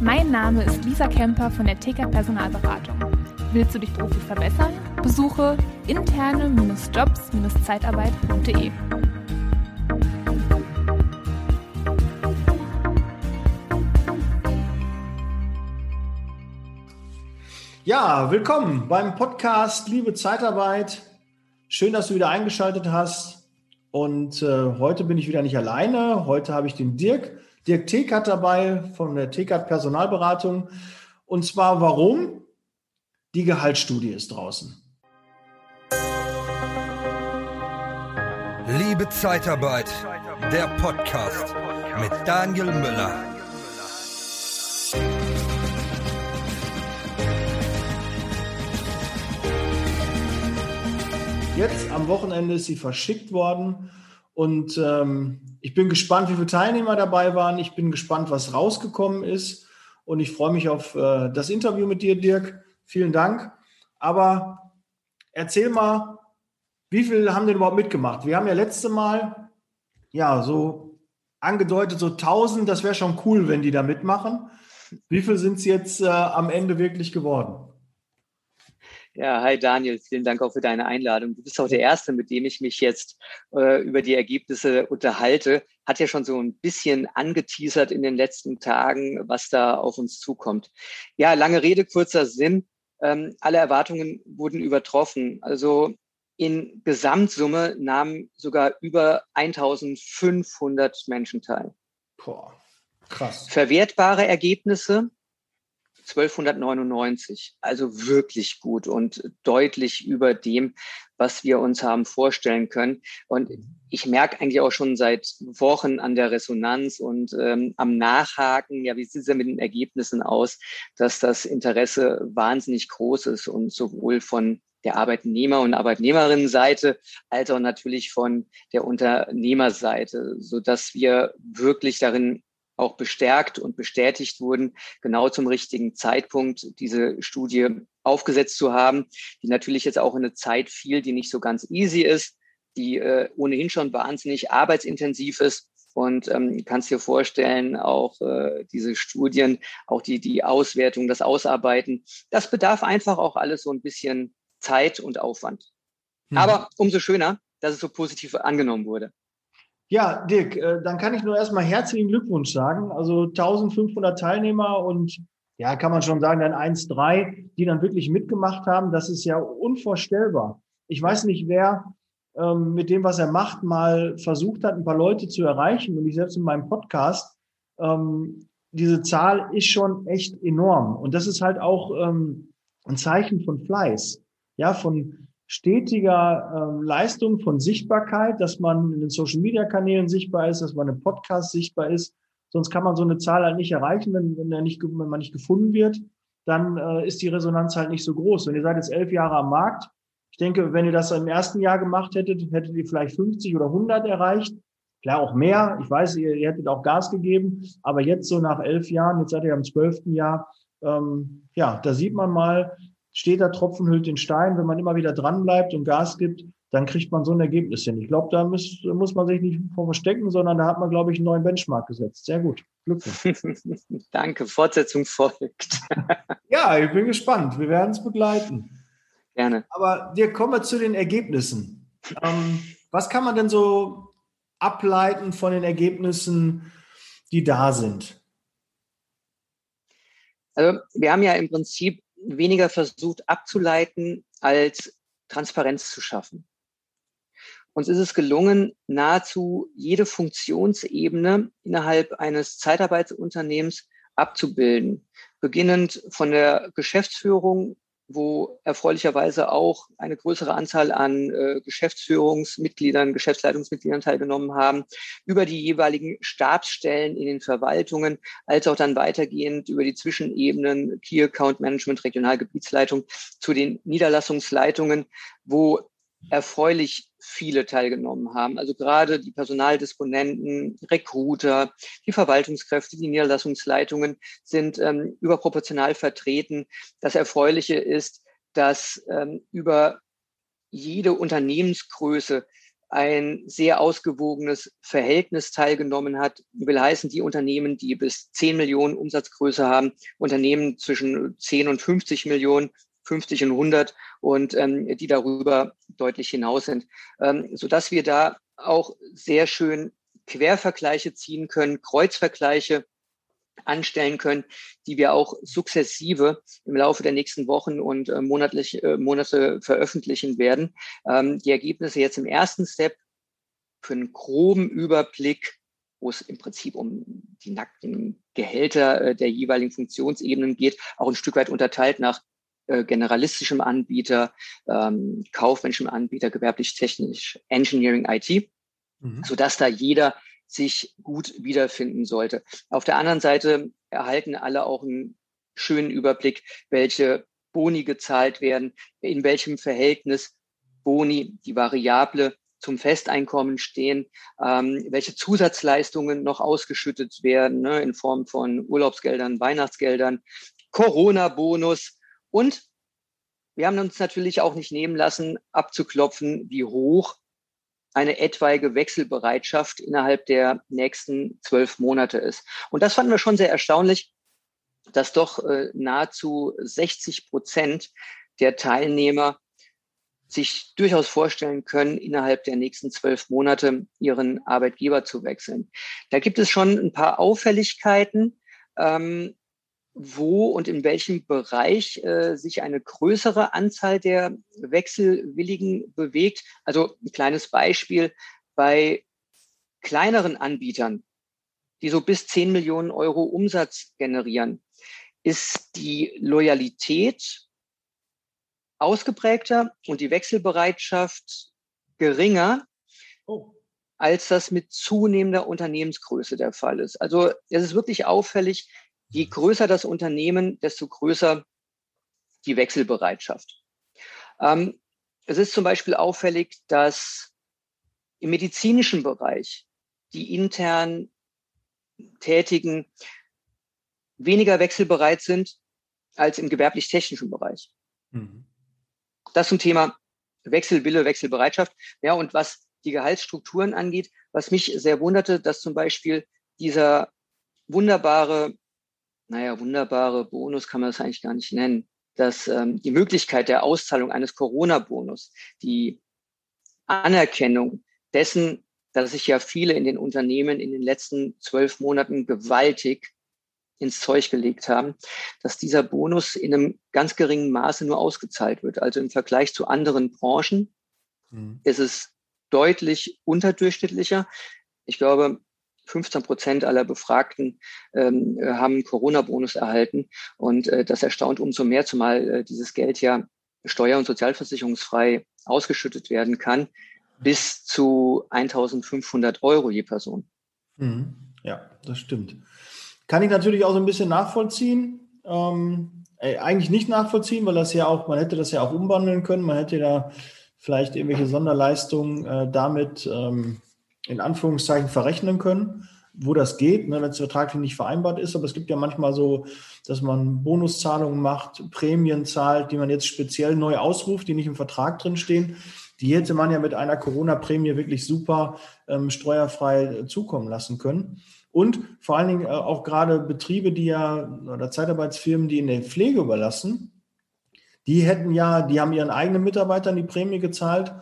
Mein Name ist Lisa Kemper von der TK Personalberatung. Willst du dich beruflich verbessern? Besuche interne-jobs-zeitarbeit.de. Ja, willkommen beim Podcast Liebe Zeitarbeit. Schön, dass du wieder eingeschaltet hast. Und äh, heute bin ich wieder nicht alleine. Heute habe ich den Dirk, Dirk Tekert dabei von der Tekert Personalberatung. Und zwar warum? Die Gehaltsstudie ist draußen. Liebe Zeitarbeit, der Podcast mit Daniel Müller. Jetzt am Wochenende ist sie verschickt worden und ähm, ich bin gespannt, wie viele Teilnehmer dabei waren. Ich bin gespannt, was rausgekommen ist und ich freue mich auf äh, das Interview mit dir, Dirk. Vielen Dank. Aber erzähl mal, wie viele haben denn überhaupt mitgemacht? Wir haben ja letzte Mal ja so angedeutet, so 1000, das wäre schon cool, wenn die da mitmachen. Wie viele sind es jetzt äh, am Ende wirklich geworden? Ja, hi Daniel, vielen Dank auch für deine Einladung. Du bist auch der Erste, mit dem ich mich jetzt äh, über die Ergebnisse unterhalte. Hat ja schon so ein bisschen angeteasert in den letzten Tagen, was da auf uns zukommt. Ja, lange Rede, kurzer Sinn. Ähm, alle Erwartungen wurden übertroffen. Also in Gesamtsumme nahmen sogar über 1500 Menschen teil. Boah, krass. Verwertbare Ergebnisse 1299. Also wirklich gut und deutlich über dem, was wir uns haben vorstellen können. Und ich merke eigentlich auch schon seit Wochen an der Resonanz und ähm, am Nachhaken, ja, wie sieht es denn mit den Ergebnissen aus, dass das Interesse wahnsinnig groß ist und sowohl von der Arbeitnehmer- und Arbeitnehmerinnenseite als auch natürlich von der Unternehmerseite, so dass wir wirklich darin auch bestärkt und bestätigt wurden, genau zum richtigen Zeitpunkt diese Studie aufgesetzt zu haben, die natürlich jetzt auch in eine Zeit fiel, die nicht so ganz easy ist, die äh, ohnehin schon wahnsinnig arbeitsintensiv ist. Und ähm, kannst dir vorstellen, auch äh, diese Studien, auch die, die Auswertung, das Ausarbeiten, das bedarf einfach auch alles so ein bisschen Zeit und Aufwand. Mhm. Aber umso schöner, dass es so positiv angenommen wurde. Ja, Dirk, äh, dann kann ich nur erstmal herzlichen Glückwunsch sagen. Also 1500 Teilnehmer und ja, kann man schon sagen, dann 1,3, die dann wirklich mitgemacht haben. Das ist ja unvorstellbar. Ich weiß nicht, wer ähm, mit dem, was er macht, mal versucht hat, ein paar Leute zu erreichen. Und ich selbst in meinem Podcast, ähm, diese Zahl ist schon echt enorm. Und das ist halt auch ähm, ein Zeichen von Fleiß, ja, von stetiger äh, Leistung von Sichtbarkeit, dass man in den Social-Media-Kanälen sichtbar ist, dass man im Podcast sichtbar ist. Sonst kann man so eine Zahl halt nicht erreichen, wenn, wenn, er nicht, wenn man nicht gefunden wird. Dann äh, ist die Resonanz halt nicht so groß. Wenn ihr seid jetzt elf Jahre am Markt, ich denke, wenn ihr das im ersten Jahr gemacht hättet, hättet ihr vielleicht 50 oder 100 erreicht. Klar, auch mehr. Ich weiß, ihr, ihr hättet auch Gas gegeben. Aber jetzt so nach elf Jahren, jetzt seid ihr am zwölften Jahr, ähm, ja, da sieht man mal, steht der Tropfen hüllt den Stein. Wenn man immer wieder dran bleibt und Gas gibt, dann kriegt man so ein Ergebnis hin. Ich glaube, da muss, muss man sich nicht vor verstecken, sondern da hat man, glaube ich, einen neuen Benchmark gesetzt. Sehr gut. Glückwunsch. Danke. Fortsetzung folgt. ja, ich bin gespannt. Wir werden es begleiten. Gerne. Aber wir kommen zu den Ergebnissen. Ähm, was kann man denn so ableiten von den Ergebnissen, die da sind? Also wir haben ja im Prinzip weniger versucht abzuleiten, als Transparenz zu schaffen. Uns ist es gelungen, nahezu jede Funktionsebene innerhalb eines Zeitarbeitsunternehmens abzubilden, beginnend von der Geschäftsführung wo erfreulicherweise auch eine größere Anzahl an äh, Geschäftsführungsmitgliedern, Geschäftsleitungsmitgliedern teilgenommen haben, über die jeweiligen Stabsstellen in den Verwaltungen, als auch dann weitergehend über die Zwischenebenen Key Account Management, Regionalgebietsleitung zu den Niederlassungsleitungen, wo erfreulich viele teilgenommen haben. Also gerade die Personaldisponenten, Recruiter, die Verwaltungskräfte, die Niederlassungsleitungen sind ähm, überproportional vertreten. Das Erfreuliche ist, dass ähm, über jede Unternehmensgröße ein sehr ausgewogenes Verhältnis teilgenommen hat. Will heißen, die Unternehmen, die bis 10 Millionen Umsatzgröße haben, Unternehmen zwischen 10 und 50 Millionen, 50 und 100 und ähm, die darüber deutlich hinaus sind, ähm, sodass wir da auch sehr schön Quervergleiche ziehen können, Kreuzvergleiche anstellen können, die wir auch sukzessive im Laufe der nächsten Wochen und äh, monatlich, äh, Monate veröffentlichen werden. Ähm, die Ergebnisse jetzt im ersten Step für einen groben Überblick, wo es im Prinzip um die nackten Gehälter äh, der jeweiligen Funktionsebenen geht, auch ein Stück weit unterteilt nach äh, generalistischem Anbieter, ähm, kaufmännischem Anbieter, gewerblich-technisch, Engineering, IT, mhm. sodass da jeder sich gut wiederfinden sollte. Auf der anderen Seite erhalten alle auch einen schönen Überblick, welche Boni gezahlt werden, in welchem Verhältnis Boni, die Variable zum Festeinkommen stehen, ähm, welche Zusatzleistungen noch ausgeschüttet werden ne, in Form von Urlaubsgeldern, Weihnachtsgeldern, Corona-Bonus und wir haben uns natürlich auch nicht nehmen lassen, abzuklopfen, wie hoch eine etwaige Wechselbereitschaft innerhalb der nächsten zwölf Monate ist. Und das fanden wir schon sehr erstaunlich, dass doch äh, nahezu 60 Prozent der Teilnehmer sich durchaus vorstellen können, innerhalb der nächsten zwölf Monate ihren Arbeitgeber zu wechseln. Da gibt es schon ein paar Auffälligkeiten. Ähm, wo und in welchem Bereich äh, sich eine größere Anzahl der Wechselwilligen bewegt. Also ein kleines Beispiel bei kleineren Anbietern, die so bis 10 Millionen Euro Umsatz generieren, ist die Loyalität ausgeprägter und die Wechselbereitschaft geringer, oh. als das mit zunehmender Unternehmensgröße der Fall ist. Also es ist wirklich auffällig, Je größer das Unternehmen, desto größer die Wechselbereitschaft. Ähm, es ist zum Beispiel auffällig, dass im medizinischen Bereich die intern Tätigen weniger wechselbereit sind als im gewerblich-technischen Bereich. Mhm. Das zum Thema Wechselwille, Wechselbereitschaft. Ja, und was die Gehaltsstrukturen angeht, was mich sehr wunderte, dass zum Beispiel dieser wunderbare naja, wunderbare Bonus kann man das eigentlich gar nicht nennen, dass ähm, die Möglichkeit der Auszahlung eines Corona-Bonus, die Anerkennung dessen, dass sich ja viele in den Unternehmen in den letzten zwölf Monaten gewaltig ins Zeug gelegt haben, dass dieser Bonus in einem ganz geringen Maße nur ausgezahlt wird. Also im Vergleich zu anderen Branchen mhm. ist es deutlich unterdurchschnittlicher. Ich glaube, 15 Prozent aller Befragten ähm, haben Corona-Bonus erhalten. Und äh, das erstaunt umso mehr, zumal äh, dieses Geld ja steuer- und sozialversicherungsfrei ausgeschüttet werden kann, bis zu 1500 Euro je Person. Mhm. Ja, das stimmt. Kann ich natürlich auch so ein bisschen nachvollziehen. Ähm, äh, eigentlich nicht nachvollziehen, weil das ja auch, man hätte das ja auch umwandeln können. Man hätte da vielleicht irgendwelche Sonderleistungen äh, damit ähm, in Anführungszeichen verrechnen können, wo das geht, ne, wenn es vertraglich nicht vereinbart ist. Aber es gibt ja manchmal so, dass man Bonuszahlungen macht, Prämien zahlt, die man jetzt speziell neu ausruft, die nicht im Vertrag drin stehen. Die hätte man ja mit einer Corona-Prämie wirklich super ähm, steuerfrei zukommen lassen können. Und vor allen Dingen äh, auch gerade Betriebe, die ja, oder Zeitarbeitsfirmen, die in der Pflege überlassen, die hätten ja, die haben ihren eigenen Mitarbeitern die Prämie gezahlt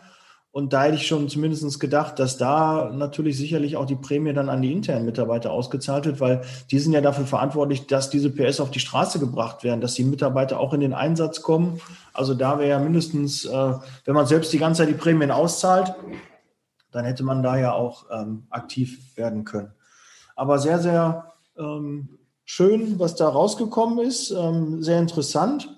und da hätte ich schon zumindest gedacht, dass da natürlich sicherlich auch die Prämie dann an die internen Mitarbeiter ausgezahlt wird, weil die sind ja dafür verantwortlich, dass diese PS auf die Straße gebracht werden, dass die Mitarbeiter auch in den Einsatz kommen. Also da wäre ja mindestens, äh, wenn man selbst die ganze Zeit die Prämien auszahlt, dann hätte man da ja auch ähm, aktiv werden können. Aber sehr, sehr ähm, schön, was da rausgekommen ist, ähm, sehr interessant.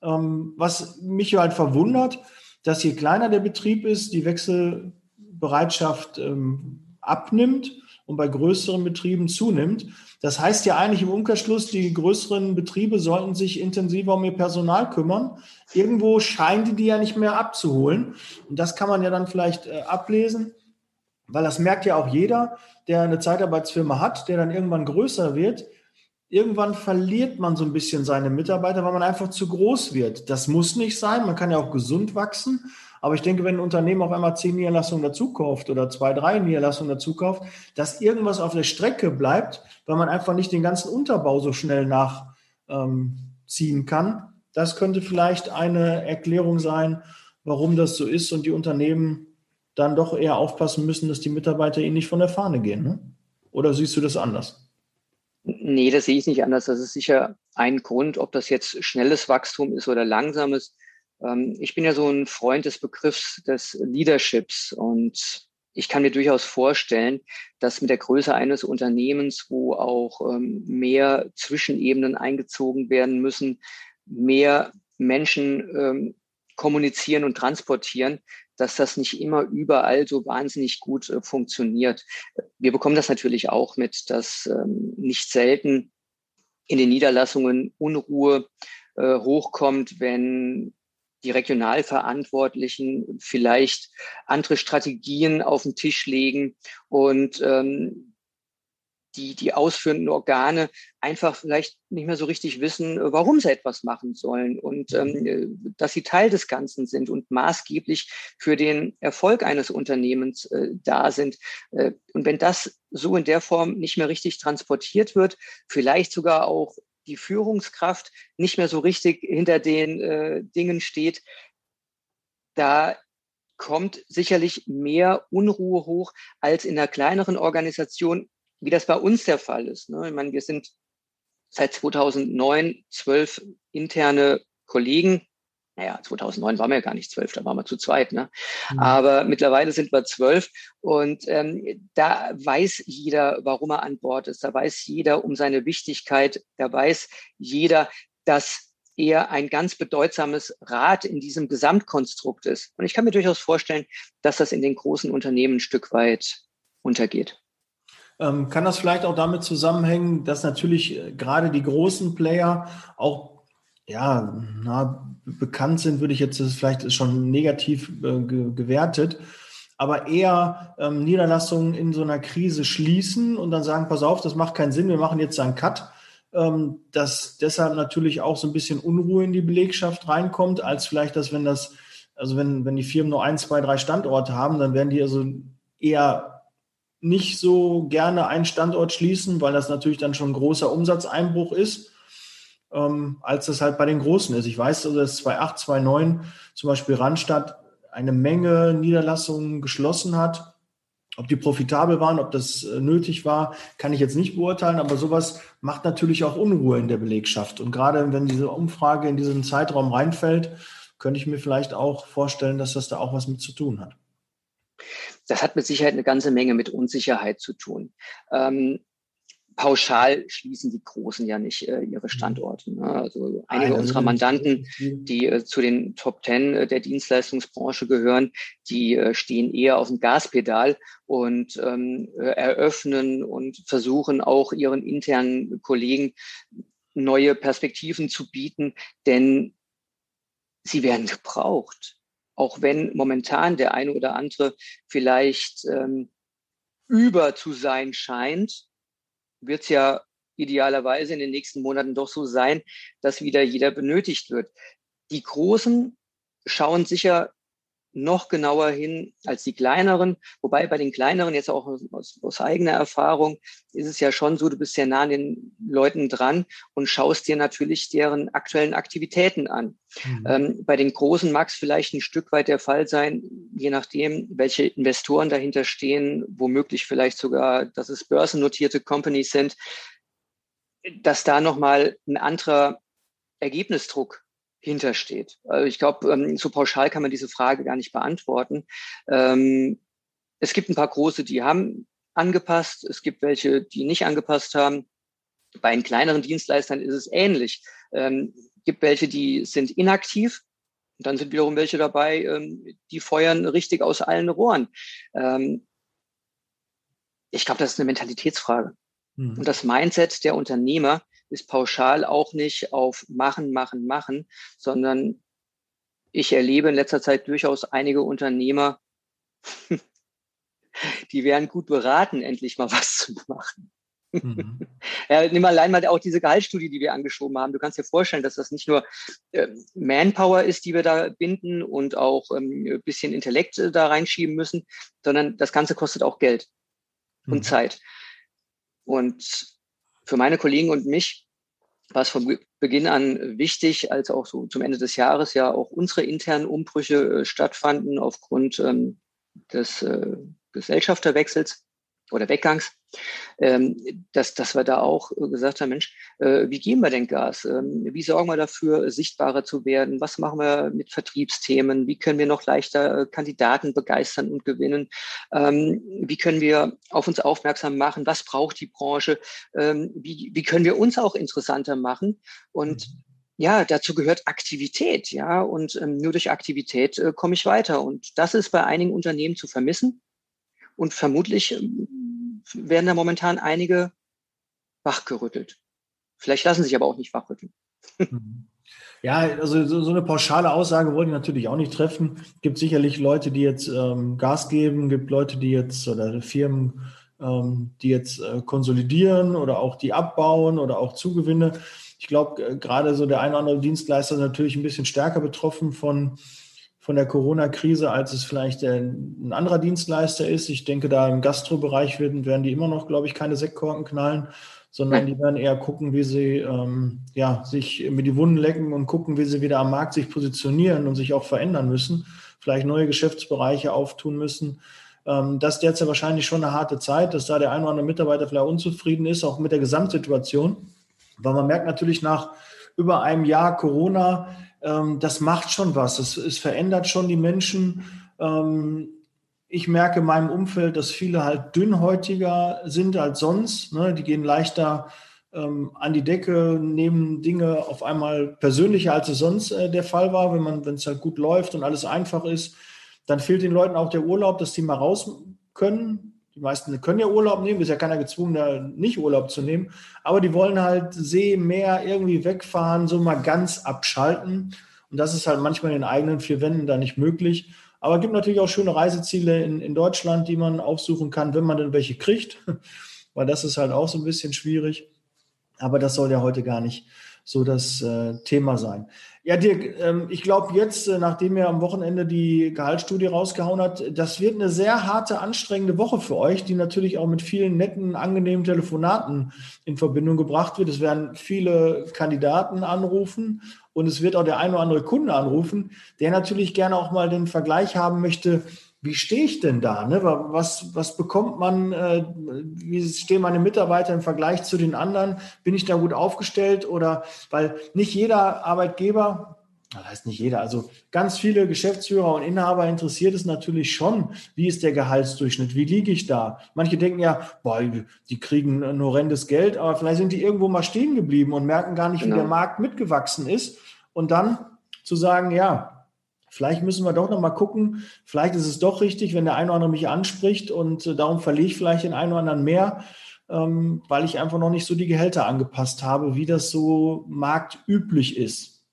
Ähm, was mich halt verwundert, dass je kleiner der Betrieb ist, die Wechselbereitschaft ähm, abnimmt und bei größeren Betrieben zunimmt. Das heißt ja eigentlich im Umkehrschluss, die größeren Betriebe sollten sich intensiver um ihr Personal kümmern. Irgendwo scheinen die ja nicht mehr abzuholen. Und das kann man ja dann vielleicht äh, ablesen, weil das merkt ja auch jeder, der eine Zeitarbeitsfirma hat, der dann irgendwann größer wird irgendwann verliert man so ein bisschen seine Mitarbeiter, weil man einfach zu groß wird. Das muss nicht sein. Man kann ja auch gesund wachsen. Aber ich denke, wenn ein Unternehmen auf einmal zehn Niederlassungen dazukauft oder zwei, drei Niederlassungen dazukauft, dass irgendwas auf der Strecke bleibt, weil man einfach nicht den ganzen Unterbau so schnell nachziehen ähm, kann. Das könnte vielleicht eine Erklärung sein, warum das so ist und die Unternehmen dann doch eher aufpassen müssen, dass die Mitarbeiter ihnen nicht von der Fahne gehen. Ne? Oder siehst du das anders? Nee, das sehe ich nicht anders. Das ist sicher ein Grund, ob das jetzt schnelles Wachstum ist oder langsames. Ähm, ich bin ja so ein Freund des Begriffs des Leaderships und ich kann mir durchaus vorstellen, dass mit der Größe eines Unternehmens, wo auch ähm, mehr Zwischenebenen eingezogen werden müssen, mehr Menschen ähm, kommunizieren und transportieren, dass das nicht immer überall so wahnsinnig gut äh, funktioniert. Wir bekommen das natürlich auch mit, dass ähm, nicht selten in den Niederlassungen Unruhe äh, hochkommt, wenn die Regionalverantwortlichen vielleicht andere Strategien auf den Tisch legen und ähm, die, die ausführenden Organe einfach vielleicht nicht mehr so richtig wissen, warum sie etwas machen sollen und ähm, dass sie Teil des Ganzen sind und maßgeblich für den Erfolg eines Unternehmens äh, da sind. Äh, und wenn das so in der Form nicht mehr richtig transportiert wird, vielleicht sogar auch die Führungskraft nicht mehr so richtig hinter den äh, Dingen steht, da kommt sicherlich mehr Unruhe hoch als in einer kleineren Organisation, wie das bei uns der Fall ist. Ne? Ich meine, wir sind seit 2009 zwölf interne Kollegen. Naja, 2009 waren wir ja gar nicht zwölf, da waren wir zu zweit. Ne? Mhm. Aber mittlerweile sind wir zwölf und ähm, da weiß jeder, warum er an Bord ist. Da weiß jeder um seine Wichtigkeit. Da weiß jeder, dass er ein ganz bedeutsames Rad in diesem Gesamtkonstrukt ist. Und ich kann mir durchaus vorstellen, dass das in den großen Unternehmen ein Stück weit untergeht. Ähm, kann das vielleicht auch damit zusammenhängen, dass natürlich äh, gerade die großen Player auch ja, na, bekannt sind, würde ich jetzt, vielleicht ist schon negativ äh, ge gewertet, aber eher ähm, Niederlassungen in so einer Krise schließen und dann sagen, pass auf, das macht keinen Sinn, wir machen jetzt einen Cut, ähm, dass deshalb natürlich auch so ein bisschen Unruhe in die Belegschaft reinkommt, als vielleicht, dass wenn das, also wenn, wenn die Firmen nur ein, zwei, drei Standorte haben, dann werden die also eher nicht so gerne einen Standort schließen, weil das natürlich dann schon ein großer Umsatzeinbruch ist, ähm, als das halt bei den Großen ist. Ich weiß, also dass 2008, 2009 zum Beispiel Randstadt eine Menge Niederlassungen geschlossen hat. Ob die profitabel waren, ob das äh, nötig war, kann ich jetzt nicht beurteilen, aber sowas macht natürlich auch Unruhe in der Belegschaft. Und gerade wenn diese Umfrage in diesen Zeitraum reinfällt, könnte ich mir vielleicht auch vorstellen, dass das da auch was mit zu tun hat. Das hat mit Sicherheit eine ganze Menge mit Unsicherheit zu tun. Ähm, pauschal schließen die Großen ja nicht äh, ihre mhm. Standorte. Ne? Also einige unserer Mandanten, die äh, zu den Top Ten äh, der Dienstleistungsbranche gehören, die äh, stehen eher auf dem Gaspedal und ähm, äh, eröffnen und versuchen auch ihren internen Kollegen neue Perspektiven zu bieten, denn sie werden gebraucht auch wenn momentan der eine oder andere vielleicht ähm, über zu sein scheint, wird es ja idealerweise in den nächsten Monaten doch so sein, dass wieder jeder benötigt wird. Die Großen schauen sicher noch genauer hin als die kleineren. Wobei bei den kleineren jetzt auch aus, aus, eigener Erfahrung ist es ja schon so, du bist ja nah an den Leuten dran und schaust dir natürlich deren aktuellen Aktivitäten an. Mhm. Ähm, bei den großen mag es vielleicht ein Stück weit der Fall sein, je nachdem, welche Investoren dahinter stehen, womöglich vielleicht sogar, dass es börsennotierte Companies sind, dass da nochmal ein anderer Ergebnisdruck hintersteht. Also ich glaube, ähm, so pauschal kann man diese Frage gar nicht beantworten. Ähm, es gibt ein paar große, die haben angepasst. Es gibt welche, die nicht angepasst haben. Bei den kleineren Dienstleistern ist es ähnlich. Ähm, gibt welche, die sind inaktiv. Und dann sind wiederum welche dabei, ähm, die feuern richtig aus allen Rohren. Ähm, ich glaube, das ist eine Mentalitätsfrage. Mhm. Und das Mindset der Unternehmer ist pauschal auch nicht auf machen, machen, machen, sondern ich erlebe in letzter Zeit durchaus einige Unternehmer, die wären gut beraten, endlich mal was zu machen. Mhm. ja, nimm allein mal auch diese Gehaltsstudie, die wir angeschoben haben. Du kannst dir vorstellen, dass das nicht nur äh, Manpower ist, die wir da binden und auch ähm, ein bisschen Intellekt äh, da reinschieben müssen, sondern das Ganze kostet auch Geld und mhm. Zeit. Und für meine Kollegen und mich war es von Beginn an wichtig, als auch so zum Ende des Jahres ja auch unsere internen Umbrüche äh, stattfanden aufgrund ähm, des äh, Gesellschafterwechsels oder Weggangs, dass, dass wir da auch gesagt haben, Mensch, äh, wie geben wir denn Gas? Ähm, wie sorgen wir dafür, sichtbarer zu werden? Was machen wir mit Vertriebsthemen? Wie können wir noch leichter äh, Kandidaten begeistern und gewinnen? Ähm, wie können wir auf uns aufmerksam machen? Was braucht die Branche? Ähm, wie, wie können wir uns auch interessanter machen? Und mhm. ja, dazu gehört Aktivität, ja, und ähm, nur durch Aktivität äh, komme ich weiter. Und das ist bei einigen Unternehmen zu vermissen. Und vermutlich ähm, werden da momentan einige wachgerüttelt. Vielleicht lassen sich aber auch nicht wachrütteln. Ja, also so, so, eine pauschale Aussage wollte ich natürlich auch nicht treffen. Gibt sicherlich Leute, die jetzt ähm, Gas geben, gibt Leute, die jetzt oder Firmen, ähm, die jetzt äh, konsolidieren oder auch die abbauen oder auch Zugewinne. Ich glaube, äh, gerade so der eine oder andere Dienstleister ist natürlich ein bisschen stärker betroffen von von der Corona-Krise, als es vielleicht ein anderer Dienstleister ist. Ich denke, da im Gastrobereich werden, werden die immer noch, glaube ich, keine Sektkorken knallen, sondern die werden eher gucken, wie sie ähm, ja, sich mit die Wunden lecken und gucken, wie sie wieder am Markt sich positionieren und sich auch verändern müssen, vielleicht neue Geschäftsbereiche auftun müssen. Ähm, das ist derzeit wahrscheinlich schon eine harte Zeit, dass da der ein oder andere Mitarbeiter vielleicht unzufrieden ist, auch mit der Gesamtsituation. Weil man merkt natürlich nach über einem Jahr Corona, ähm, das macht schon was. Es, es verändert schon die Menschen. Ähm, ich merke in meinem Umfeld, dass viele halt dünnhäutiger sind als sonst. Ne? Die gehen leichter ähm, an die Decke, nehmen Dinge auf einmal persönlicher, als es sonst äh, der Fall war. Wenn man, wenn es halt gut läuft und alles einfach ist, dann fehlt den Leuten auch der Urlaub, dass die mal raus können. Die meisten können ja Urlaub nehmen, ist ja keiner gezwungen, da nicht Urlaub zu nehmen. Aber die wollen halt See, Meer irgendwie wegfahren, so mal ganz abschalten. Und das ist halt manchmal in den eigenen vier Wänden da nicht möglich. Aber es gibt natürlich auch schöne Reiseziele in, in Deutschland, die man aufsuchen kann, wenn man denn welche kriegt. Weil das ist halt auch so ein bisschen schwierig. Aber das soll ja heute gar nicht so das äh, Thema sein. Ja, Dirk, ähm, ich glaube jetzt, äh, nachdem ihr am Wochenende die Gehaltsstudie rausgehauen hat, das wird eine sehr harte, anstrengende Woche für euch, die natürlich auch mit vielen netten, angenehmen Telefonaten in Verbindung gebracht wird. Es werden viele Kandidaten anrufen und es wird auch der ein oder andere Kunde anrufen, der natürlich gerne auch mal den Vergleich haben möchte, wie stehe ich denn da? Ne? Was, was bekommt man, äh, wie stehen meine Mitarbeiter im Vergleich zu den anderen? Bin ich da gut aufgestellt? Oder weil nicht jeder Arbeitgeber, das heißt nicht jeder, also ganz viele Geschäftsführer und Inhaber interessiert es natürlich schon, wie ist der Gehaltsdurchschnitt, wie liege ich da? Manche denken ja, boah, die kriegen ein horrendes Geld, aber vielleicht sind die irgendwo mal stehen geblieben und merken gar nicht, genau. wie der Markt mitgewachsen ist. Und dann zu sagen, ja, vielleicht müssen wir doch noch mal gucken, vielleicht ist es doch richtig, wenn der eine oder andere mich anspricht und äh, darum verliere ich vielleicht den einen oder anderen mehr, ähm, weil ich einfach noch nicht so die Gehälter angepasst habe, wie das so marktüblich ist.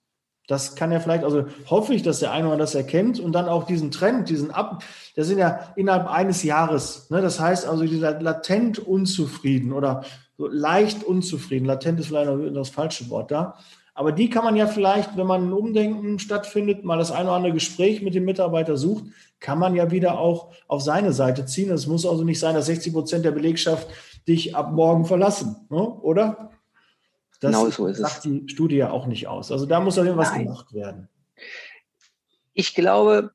Das kann ja vielleicht, also hoffe ich, dass der eine oder andere das erkennt und dann auch diesen Trend, diesen Ab, der sind ja innerhalb eines Jahres. Ne? Das heißt also, dieser latent unzufrieden oder so leicht unzufrieden, latent ist vielleicht noch das falsche Wort da, aber die kann man ja vielleicht, wenn man ein Umdenken stattfindet, mal das eine oder andere Gespräch mit dem Mitarbeiter sucht, kann man ja wieder auch auf seine Seite ziehen. Es muss also nicht sein, dass 60 Prozent der Belegschaft dich ab morgen verlassen, ne? oder? Das genau so ist sagt es. die Studie ja auch nicht aus. Also da muss doch irgendwas Nein. gemacht werden. Ich glaube,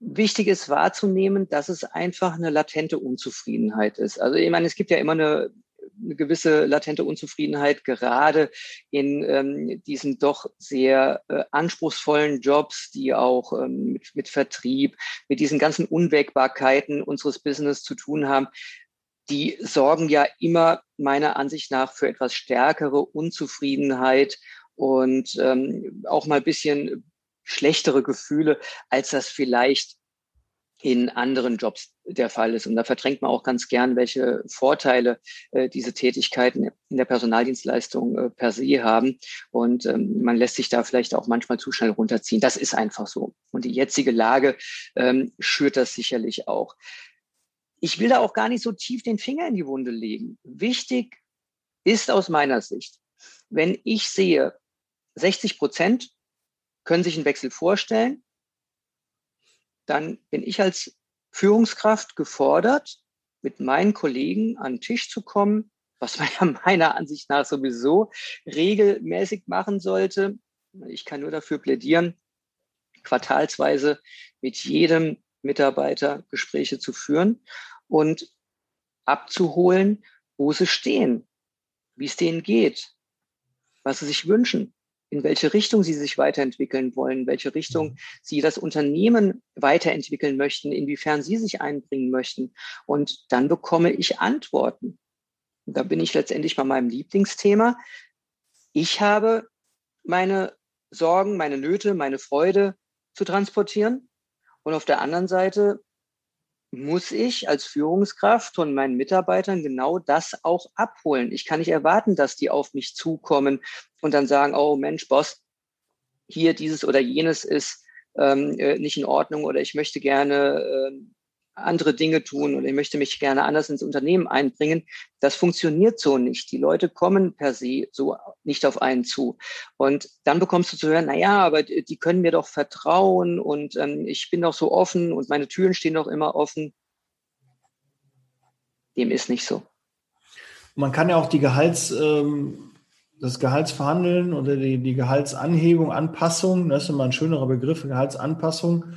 wichtig ist wahrzunehmen, dass es einfach eine latente Unzufriedenheit ist. Also ich meine, es gibt ja immer eine eine gewisse latente Unzufriedenheit, gerade in ähm, diesen doch sehr äh, anspruchsvollen Jobs, die auch ähm, mit, mit Vertrieb, mit diesen ganzen Unwägbarkeiten unseres Business zu tun haben die sorgen ja immer meiner Ansicht nach für etwas stärkere Unzufriedenheit und ähm, auch mal ein bisschen schlechtere Gefühle, als das vielleicht in anderen Jobs der Fall ist. Und da verdrängt man auch ganz gern, welche Vorteile äh, diese Tätigkeiten in der Personaldienstleistung äh, per se haben. Und ähm, man lässt sich da vielleicht auch manchmal zu schnell runterziehen. Das ist einfach so. Und die jetzige Lage ähm, schürt das sicherlich auch. Ich will da auch gar nicht so tief den Finger in die Wunde legen. Wichtig ist aus meiner Sicht, wenn ich sehe, 60 Prozent können sich einen Wechsel vorstellen, dann bin ich als Führungskraft gefordert, mit meinen Kollegen an den Tisch zu kommen, was man ja meiner Ansicht nach sowieso regelmäßig machen sollte. Ich kann nur dafür plädieren, quartalsweise mit jedem Mitarbeiter Gespräche zu führen und abzuholen, wo sie stehen, wie es denen geht, was sie sich wünschen, in welche Richtung sie sich weiterentwickeln wollen, in welche Richtung mhm. sie das Unternehmen weiterentwickeln möchten, inwiefern sie sich einbringen möchten. Und dann bekomme ich Antworten. Und da bin ich letztendlich bei meinem Lieblingsthema. Ich habe meine Sorgen, meine Nöte, meine Freude zu transportieren. Und auf der anderen Seite muss ich als Führungskraft von meinen Mitarbeitern genau das auch abholen. Ich kann nicht erwarten, dass die auf mich zukommen und dann sagen, oh Mensch, Boss, hier dieses oder jenes ist ähm, äh, nicht in Ordnung oder ich möchte gerne äh, andere Dinge tun oder ich möchte mich gerne anders ins Unternehmen einbringen. Das funktioniert so nicht. Die Leute kommen per se so nicht auf einen zu. Und dann bekommst du zu hören, na ja, aber die können mir doch vertrauen und ähm, ich bin doch so offen und meine Türen stehen doch immer offen. Dem ist nicht so. Man kann ja auch die Gehalts, ähm, das Gehaltsverhandeln oder die, die Gehaltsanhebung, Anpassung, das ist immer ein schönerer Begriff, Gehaltsanpassung,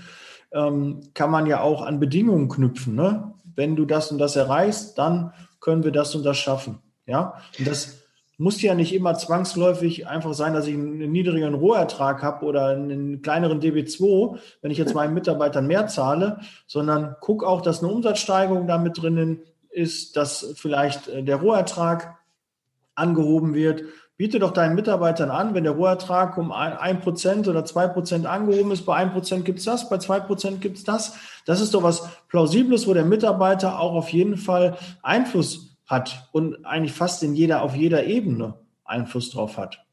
ähm, kann man ja auch an Bedingungen knüpfen. Ne? Wenn du das und das erreichst, dann können wir das und das schaffen. Ja, und das muss ja nicht immer zwangsläufig einfach sein, dass ich einen niedrigeren Rohertrag habe oder einen kleineren DB2, wenn ich jetzt meinen Mitarbeitern mehr zahle, sondern guck auch, dass eine Umsatzsteigerung damit drinnen ist, dass vielleicht äh, der Rohertrag angehoben wird, biete doch deinen Mitarbeitern an, wenn der Rohertrag um ein Prozent oder zwei Prozent angehoben ist, bei ein Prozent gibt es das, bei zwei Prozent gibt es das. Das ist doch was Plausibles, wo der Mitarbeiter auch auf jeden Fall Einfluss hat und eigentlich fast in jeder, auf jeder Ebene Einfluss drauf hat.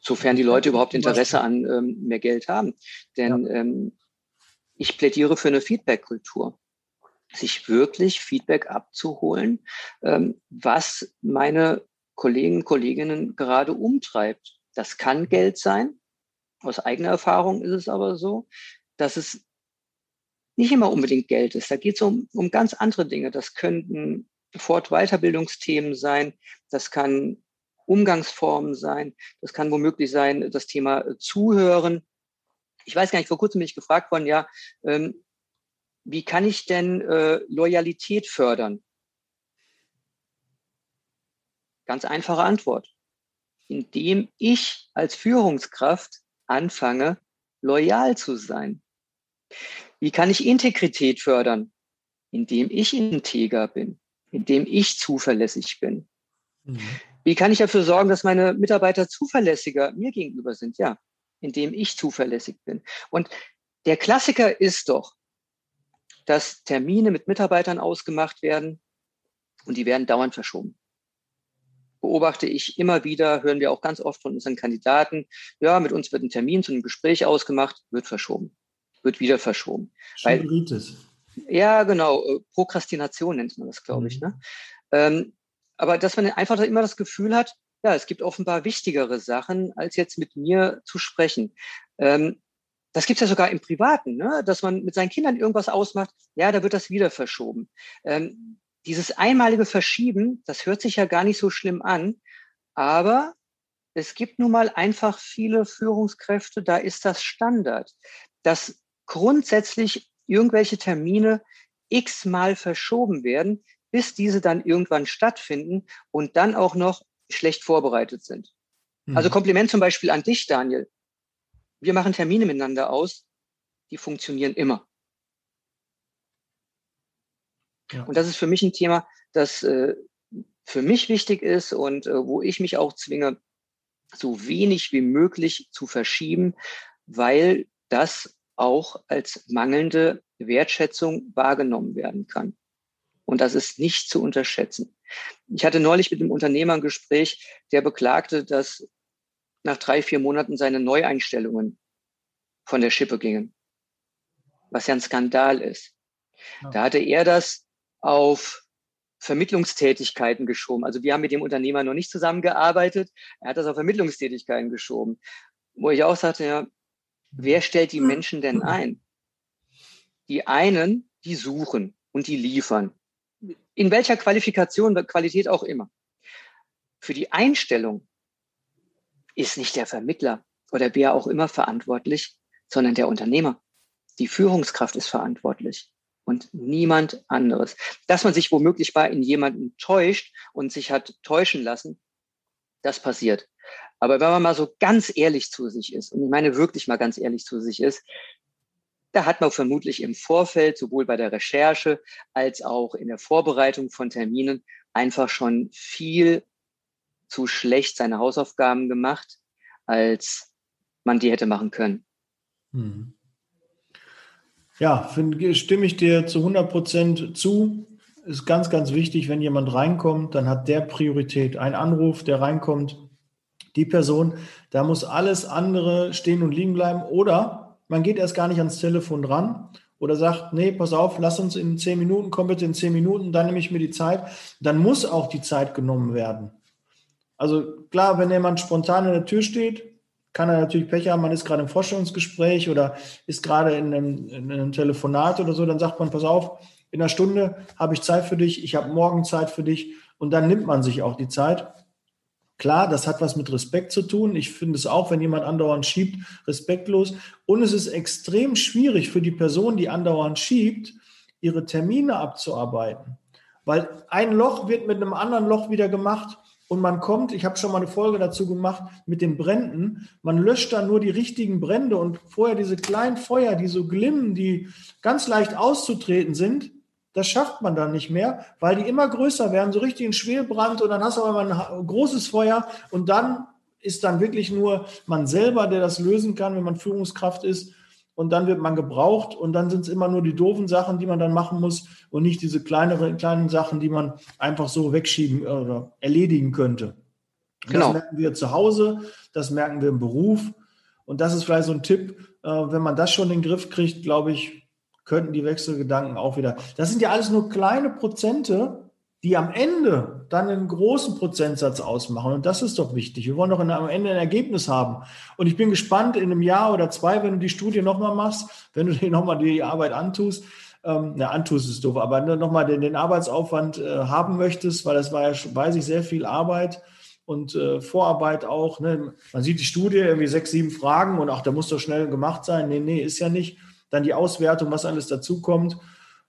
Sofern die Leute überhaupt Interesse an ähm, mehr Geld haben. Denn ja. ähm, ich plädiere für eine Feedback-Kultur sich wirklich Feedback abzuholen, ähm, was meine Kollegen, Kolleginnen gerade umtreibt. Das kann Geld sein. Aus eigener Erfahrung ist es aber so, dass es nicht immer unbedingt Geld ist. Da geht es um, um ganz andere Dinge. Das könnten Fort-Weiterbildungsthemen sein. Das kann Umgangsformen sein. Das kann womöglich sein, das Thema Zuhören. Ich weiß gar nicht, vor kurzem bin ich gefragt worden, ja, ähm, wie kann ich denn äh, Loyalität fördern? Ganz einfache Antwort. Indem ich als Führungskraft anfange, loyal zu sein. Wie kann ich Integrität fördern? Indem ich integer bin, indem ich zuverlässig bin. Mhm. Wie kann ich dafür sorgen, dass meine Mitarbeiter zuverlässiger mir gegenüber sind? Ja, indem ich zuverlässig bin. Und der Klassiker ist doch, dass Termine mit Mitarbeitern ausgemacht werden und die werden dauernd verschoben beobachte ich immer wieder, hören wir auch ganz oft von unseren Kandidaten, ja, mit uns wird ein Termin zu einem Gespräch ausgemacht, wird verschoben, wird wieder verschoben. Weil, ja, genau, äh, Prokrastination nennt man das, glaube mhm. ich. Ne? Ähm, aber dass man einfach immer das Gefühl hat, ja, es gibt offenbar wichtigere Sachen, als jetzt mit mir zu sprechen. Ähm, das gibt's ja sogar im Privaten, ne? dass man mit seinen Kindern irgendwas ausmacht, ja, da wird das wieder verschoben. Ähm, dieses einmalige Verschieben, das hört sich ja gar nicht so schlimm an, aber es gibt nun mal einfach viele Führungskräfte, da ist das Standard, dass grundsätzlich irgendwelche Termine x-mal verschoben werden, bis diese dann irgendwann stattfinden und dann auch noch schlecht vorbereitet sind. Mhm. Also Kompliment zum Beispiel an dich, Daniel. Wir machen Termine miteinander aus, die funktionieren immer. Ja. Und das ist für mich ein Thema, das äh, für mich wichtig ist und äh, wo ich mich auch zwinge, so wenig wie möglich zu verschieben, weil das auch als mangelnde Wertschätzung wahrgenommen werden kann. Und das ist nicht zu unterschätzen. Ich hatte neulich mit einem Unternehmer ein Gespräch, der beklagte, dass nach drei, vier Monaten seine Neueinstellungen von der Schippe gingen, was ja ein Skandal ist. Ja. Da hatte er das auf Vermittlungstätigkeiten geschoben. Also wir haben mit dem Unternehmer noch nicht zusammengearbeitet. Er hat das auf Vermittlungstätigkeiten geschoben. Wo ich auch sagte, ja, wer stellt die Menschen denn ein? Die einen, die suchen und die liefern. In welcher Qualifikation, Qualität auch immer. Für die Einstellung ist nicht der Vermittler oder wer auch immer verantwortlich, sondern der Unternehmer. Die Führungskraft ist verantwortlich und niemand anderes. Dass man sich womöglich bei in jemanden täuscht und sich hat täuschen lassen, das passiert. Aber wenn man mal so ganz ehrlich zu sich ist, und ich meine wirklich mal ganz ehrlich zu sich ist, da hat man vermutlich im Vorfeld, sowohl bei der Recherche als auch in der Vorbereitung von Terminen, einfach schon viel zu schlecht seine Hausaufgaben gemacht, als man die hätte machen können. Hm. Ja, find, stimme ich dir zu 100 Prozent zu. Ist ganz, ganz wichtig, wenn jemand reinkommt, dann hat der Priorität. Ein Anruf, der reinkommt, die Person, da muss alles andere stehen und liegen bleiben. Oder man geht erst gar nicht ans Telefon dran oder sagt, nee, pass auf, lass uns in zehn Minuten, komm bitte in zehn Minuten, dann nehme ich mir die Zeit. Dann muss auch die Zeit genommen werden. Also klar, wenn jemand spontan in der Tür steht, kann er natürlich Pech haben, man ist gerade im Vorstellungsgespräch oder ist gerade in einem, in einem Telefonat oder so, dann sagt man, pass auf, in einer Stunde habe ich Zeit für dich, ich habe morgen Zeit für dich und dann nimmt man sich auch die Zeit. Klar, das hat was mit Respekt zu tun. Ich finde es auch, wenn jemand andauernd schiebt, respektlos. Und es ist extrem schwierig für die Person, die andauernd schiebt, ihre Termine abzuarbeiten. Weil ein Loch wird mit einem anderen Loch wieder gemacht und man kommt, ich habe schon mal eine Folge dazu gemacht mit den Bränden, man löscht dann nur die richtigen Brände und vorher diese kleinen Feuer, die so glimmen, die ganz leicht auszutreten sind, das schafft man dann nicht mehr, weil die immer größer werden, so richtig ein Schwelbrand und dann hast du aber ein großes Feuer und dann ist dann wirklich nur man selber, der das lösen kann, wenn man Führungskraft ist und dann wird man gebraucht und dann sind es immer nur die doofen Sachen, die man dann machen muss und nicht diese kleineren, kleinen Sachen, die man einfach so wegschieben oder erledigen könnte. Genau. Das merken wir zu Hause, das merken wir im Beruf und das ist vielleicht so ein Tipp, äh, wenn man das schon in den Griff kriegt, glaube ich, könnten die Wechselgedanken auch wieder. Das sind ja alles nur kleine Prozente, die am Ende dann einen großen Prozentsatz ausmachen. Und das ist doch wichtig. Wir wollen doch am Ende ein Ergebnis haben. Und ich bin gespannt, in einem Jahr oder zwei, wenn du die Studie nochmal machst, wenn du dir nochmal die Arbeit antust, ähm, na, antust ist doof, aber nochmal den, den Arbeitsaufwand äh, haben möchtest, weil das war ja, weiß ich, sehr viel Arbeit und äh, Vorarbeit auch. Ne? Man sieht die Studie, irgendwie sechs, sieben Fragen und ach, da muss doch schnell gemacht sein. Nee, nee, ist ja nicht. Dann die Auswertung, was alles dazukommt.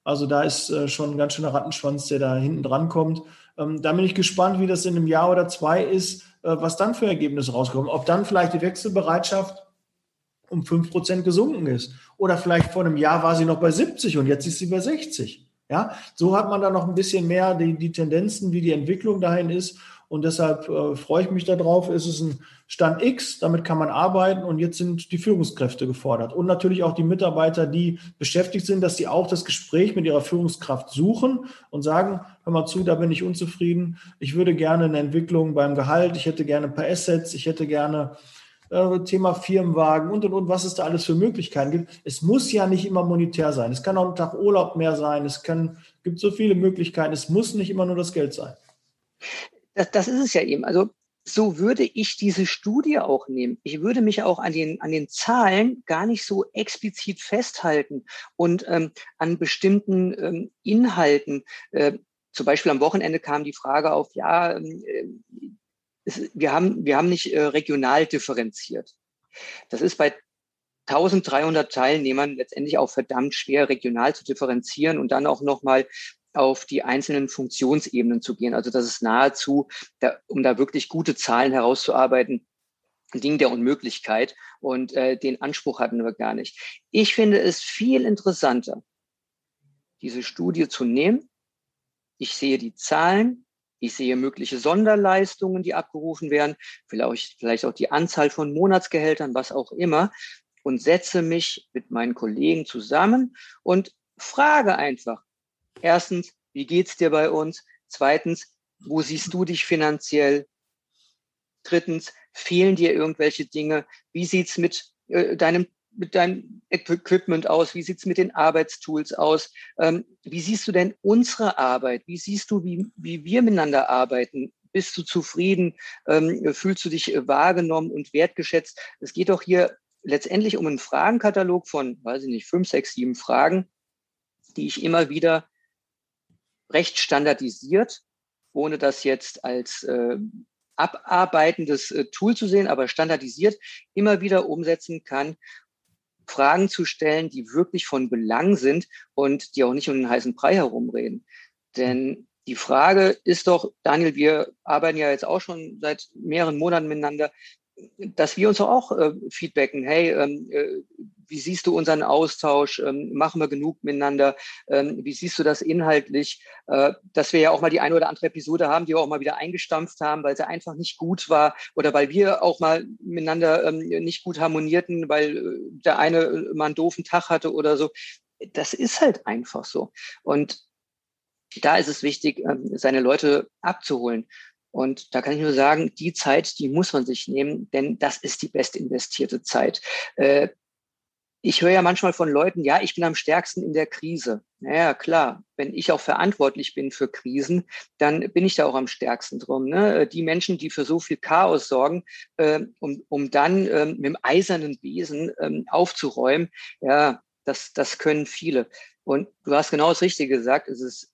Also da ist äh, schon ein ganz schöner Rattenschwanz, der da hinten dran kommt. Ähm, da bin ich gespannt, wie das in einem Jahr oder zwei ist, äh, was dann für Ergebnisse rauskommen. Ob dann vielleicht die Wechselbereitschaft um 5% gesunken ist. Oder vielleicht vor einem Jahr war sie noch bei 70 und jetzt ist sie bei 60. Ja, so hat man dann noch ein bisschen mehr die, die Tendenzen, wie die Entwicklung dahin ist. Und deshalb äh, freue ich mich darauf. Es ist ein Stand X, damit kann man arbeiten und jetzt sind die Führungskräfte gefordert. Und natürlich auch die Mitarbeiter, die beschäftigt sind, dass sie auch das Gespräch mit ihrer Führungskraft suchen und sagen, hör mal zu, da bin ich unzufrieden. Ich würde gerne eine Entwicklung beim Gehalt, ich hätte gerne ein paar Assets, ich hätte gerne äh, Thema Firmenwagen und und und, was es da alles für Möglichkeiten gibt. Es muss ja nicht immer monetär sein. Es kann auch ein Tag Urlaub mehr sein. Es kann, gibt so viele Möglichkeiten. Es muss nicht immer nur das Geld sein. Das, das ist es ja eben. Also so würde ich diese Studie auch nehmen. Ich würde mich auch an den, an den Zahlen gar nicht so explizit festhalten und ähm, an bestimmten ähm, Inhalten. Äh, zum Beispiel am Wochenende kam die Frage auf, ja, ähm, äh, es, wir, haben, wir haben nicht äh, regional differenziert. Das ist bei 1300 Teilnehmern letztendlich auch verdammt schwer, regional zu differenzieren und dann auch nochmal auf die einzelnen Funktionsebenen zu gehen. Also das ist nahezu, da, um da wirklich gute Zahlen herauszuarbeiten, ein Ding der Unmöglichkeit. Und äh, den Anspruch hatten wir gar nicht. Ich finde es viel interessanter, diese Studie zu nehmen. Ich sehe die Zahlen, ich sehe mögliche Sonderleistungen, die abgerufen werden, vielleicht, vielleicht auch die Anzahl von Monatsgehältern, was auch immer, und setze mich mit meinen Kollegen zusammen und frage einfach, Erstens, wie geht's dir bei uns? Zweitens, wo siehst du dich finanziell? Drittens, fehlen dir irgendwelche Dinge? Wie sieht's mit äh, deinem mit deinem Equipment aus? Wie sieht's mit den Arbeitstools aus? Ähm, wie siehst du denn unsere Arbeit? Wie siehst du, wie, wie wir miteinander arbeiten? Bist du zufrieden? Ähm, fühlst du dich wahrgenommen und wertgeschätzt? Es geht doch hier letztendlich um einen Fragenkatalog von, weiß ich nicht, fünf, sechs, sieben Fragen, die ich immer wieder recht standardisiert, ohne das jetzt als äh, abarbeitendes äh, Tool zu sehen, aber standardisiert immer wieder umsetzen kann, Fragen zu stellen, die wirklich von Belang sind und die auch nicht um den heißen Brei herumreden. Denn die Frage ist doch, Daniel, wir arbeiten ja jetzt auch schon seit mehreren Monaten miteinander dass wir uns auch äh, feedbacken, hey, ähm, äh, wie siehst du unseren Austausch? Ähm, machen wir genug miteinander? Ähm, wie siehst du das inhaltlich? Äh, dass wir ja auch mal die eine oder andere Episode haben, die wir auch mal wieder eingestampft haben, weil sie einfach nicht gut war oder weil wir auch mal miteinander ähm, nicht gut harmonierten, weil äh, der eine äh, mal einen doofen Tag hatte oder so. Das ist halt einfach so. Und da ist es wichtig, ähm, seine Leute abzuholen. Und da kann ich nur sagen, die Zeit, die muss man sich nehmen, denn das ist die best investierte Zeit. Äh, ich höre ja manchmal von Leuten, ja, ich bin am stärksten in der Krise. Naja, klar, wenn ich auch verantwortlich bin für Krisen, dann bin ich da auch am stärksten drum. Ne? Die Menschen, die für so viel Chaos sorgen, äh, um, um dann äh, mit dem eisernen Besen äh, aufzuräumen, ja, das, das können viele. Und du hast genau das Richtige gesagt, es ist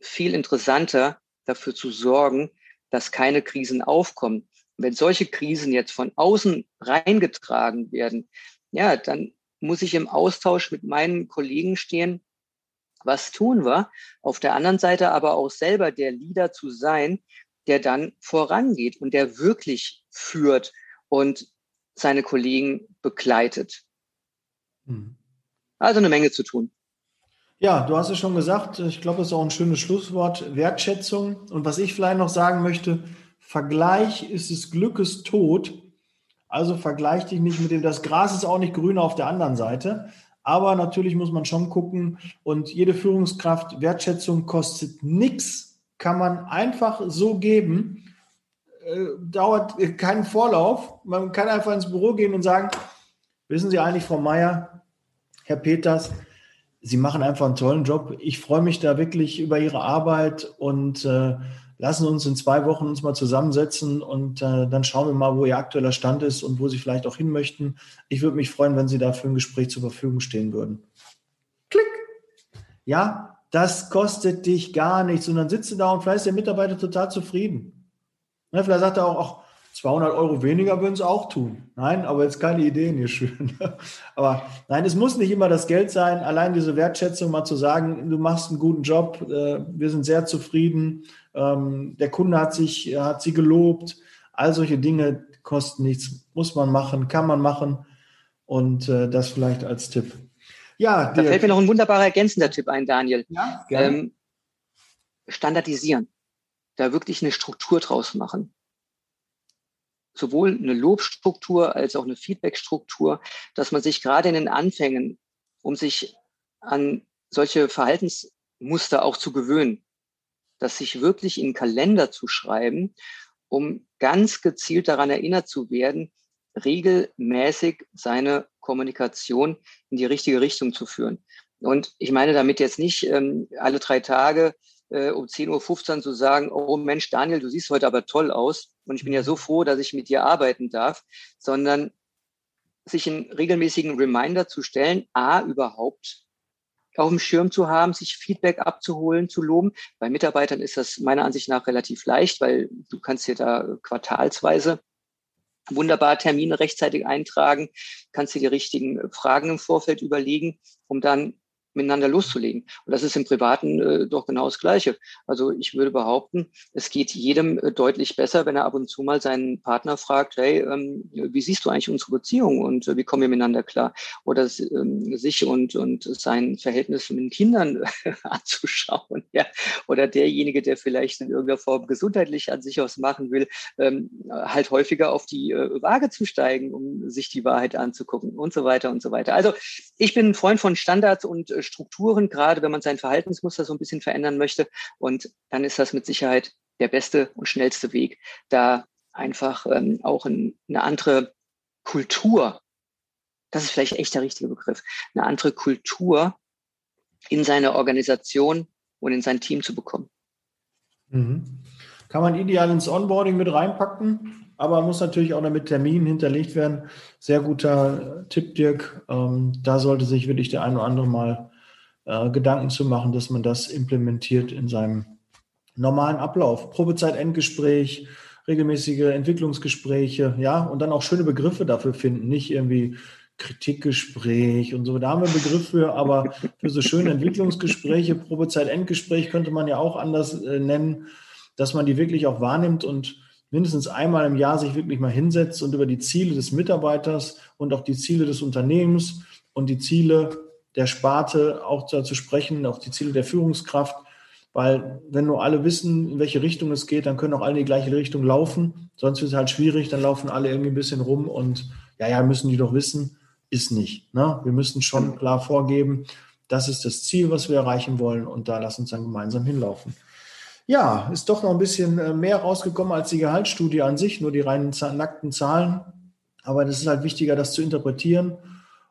viel interessanter, dafür zu sorgen, dass keine Krisen aufkommen. wenn solche Krisen jetzt von außen reingetragen werden, ja, dann muss ich im Austausch mit meinen Kollegen stehen. Was tun wir? Auf der anderen Seite aber auch selber der Leader zu sein, der dann vorangeht und der wirklich führt und seine Kollegen begleitet. Mhm. Also eine Menge zu tun. Ja, du hast es schon gesagt. Ich glaube, es ist auch ein schönes Schlusswort. Wertschätzung. Und was ich vielleicht noch sagen möchte, Vergleich ist des Glückes Tod. Also vergleich dich nicht mit dem, das Gras ist auch nicht grüner auf der anderen Seite. Aber natürlich muss man schon gucken und jede Führungskraft, Wertschätzung kostet nichts, kann man einfach so geben, äh, dauert keinen Vorlauf. Man kann einfach ins Büro gehen und sagen, wissen Sie eigentlich, Frau Meier, Herr Peters, Sie machen einfach einen tollen Job. Ich freue mich da wirklich über Ihre Arbeit und äh, lassen uns in zwei Wochen uns mal zusammensetzen und äh, dann schauen wir mal, wo Ihr aktueller Stand ist und wo Sie vielleicht auch hin möchten. Ich würde mich freuen, wenn Sie da für ein Gespräch zur Verfügung stehen würden. Klick. Ja, das kostet dich gar nichts. Und dann sitzt du da und vielleicht ist der Mitarbeiter total zufrieden. Ne, vielleicht sagt er auch, 200 Euro weniger würden es auch tun. Nein, aber jetzt keine Ideen hier schön. aber nein, es muss nicht immer das Geld sein. Allein diese Wertschätzung mal zu sagen, du machst einen guten Job, äh, wir sind sehr zufrieden, ähm, der Kunde hat sich, hat sie gelobt. All solche Dinge kosten nichts, muss man machen, kann man machen. Und äh, das vielleicht als Tipp. Ja, da fällt mir noch ein wunderbarer ergänzender Tipp ein, Daniel. Ja, gerne. Ähm, standardisieren. Da wirklich eine Struktur draus machen sowohl eine Lobstruktur als auch eine Feedbackstruktur, dass man sich gerade in den Anfängen, um sich an solche Verhaltensmuster auch zu gewöhnen, dass sich wirklich in Kalender zu schreiben, um ganz gezielt daran erinnert zu werden, regelmäßig seine Kommunikation in die richtige Richtung zu führen. Und ich meine damit jetzt nicht ähm, alle drei Tage äh, um 10.15 Uhr zu sagen, oh Mensch, Daniel, du siehst heute aber toll aus und ich bin ja so froh, dass ich mit dir arbeiten darf, sondern sich einen regelmäßigen Reminder zu stellen, a, überhaupt auf dem Schirm zu haben, sich Feedback abzuholen, zu loben. Bei Mitarbeitern ist das meiner Ansicht nach relativ leicht, weil du kannst dir da quartalsweise wunderbar Termine rechtzeitig eintragen, kannst dir die richtigen Fragen im Vorfeld überlegen, um dann miteinander loszulegen. Und das ist im Privaten äh, doch genau das Gleiche. Also ich würde behaupten, es geht jedem äh, deutlich besser, wenn er ab und zu mal seinen Partner fragt, hey, ähm, wie siehst du eigentlich unsere Beziehung und äh, wie kommen wir miteinander klar? Oder ähm, sich und, und sein Verhältnis mit den Kindern anzuschauen. Ja? Oder derjenige, der vielleicht in irgendeiner Form gesundheitlich an sich was machen will, ähm, halt häufiger auf die äh, Waage zu steigen, um sich die Wahrheit anzugucken und so weiter und so weiter. Also ich bin ein Freund von Standards und äh, Strukturen, gerade wenn man sein Verhaltensmuster so ein bisschen verändern möchte. Und dann ist das mit Sicherheit der beste und schnellste Weg, da einfach ähm, auch ein, eine andere Kultur das ist vielleicht echt der richtige Begriff, eine andere Kultur in seine Organisation und in sein Team zu bekommen. Mhm. Kann man ideal ins Onboarding mit reinpacken, aber muss natürlich auch noch mit Terminen hinterlegt werden. Sehr guter Tipp, Dirk. Ähm, da sollte sich wirklich der eine oder andere mal äh, Gedanken zu machen, dass man das implementiert in seinem normalen Ablauf. Probezeit, Endgespräch, regelmäßige Entwicklungsgespräche, ja, und dann auch schöne Begriffe dafür finden, nicht irgendwie Kritikgespräch und so. Da haben wir einen Begriff für, aber für so schöne Entwicklungsgespräche, Probezeit, Endgespräch könnte man ja auch anders äh, nennen, dass man die wirklich auch wahrnimmt und mindestens einmal im Jahr sich wirklich mal hinsetzt und über die Ziele des Mitarbeiters und auch die Ziele des Unternehmens und die Ziele der Sparte auch zu sprechen, auch die Ziele der Führungskraft. Weil wenn nur alle wissen, in welche Richtung es geht, dann können auch alle in die gleiche Richtung laufen. Sonst wird es halt schwierig, dann laufen alle irgendwie ein bisschen rum und ja, ja, müssen die doch wissen ist nicht. Ne? Wir müssen schon klar vorgeben, das ist das Ziel, was wir erreichen wollen und da lass uns dann gemeinsam hinlaufen. Ja, ist doch noch ein bisschen äh, mehr rausgekommen als die Gehaltsstudie an sich, nur die reinen nackten Zahlen. Aber das ist halt wichtiger, das zu interpretieren.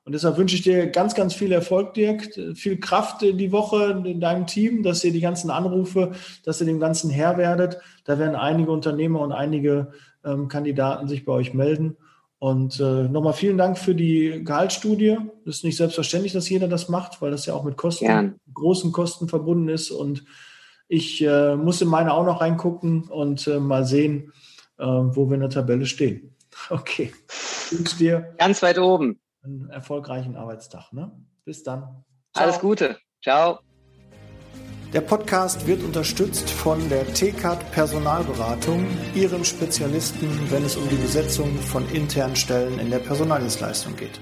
Und deshalb wünsche ich dir ganz, ganz viel Erfolg, Dirk, viel Kraft in die Woche in deinem Team, dass ihr die ganzen Anrufe, dass ihr dem Ganzen Herr werdet. Da werden einige Unternehmer und einige ähm, Kandidaten sich bei euch melden. Und äh, nochmal vielen Dank für die Gehaltsstudie. Das ist nicht selbstverständlich, dass jeder das macht, weil das ja auch mit Kosten, ja. großen Kosten verbunden ist. Und ich äh, muss in meine auch noch reingucken und äh, mal sehen, äh, wo wir in der Tabelle stehen. Okay. Ich wünsche dir ganz weit oben einen erfolgreichen Arbeitstag. Ne? Bis dann. Ciao. Alles Gute. Ciao. Der Podcast wird unterstützt von der TCAT Personalberatung, ihrem Spezialisten, wenn es um die Besetzung von internen Stellen in der Personaldienstleistung geht.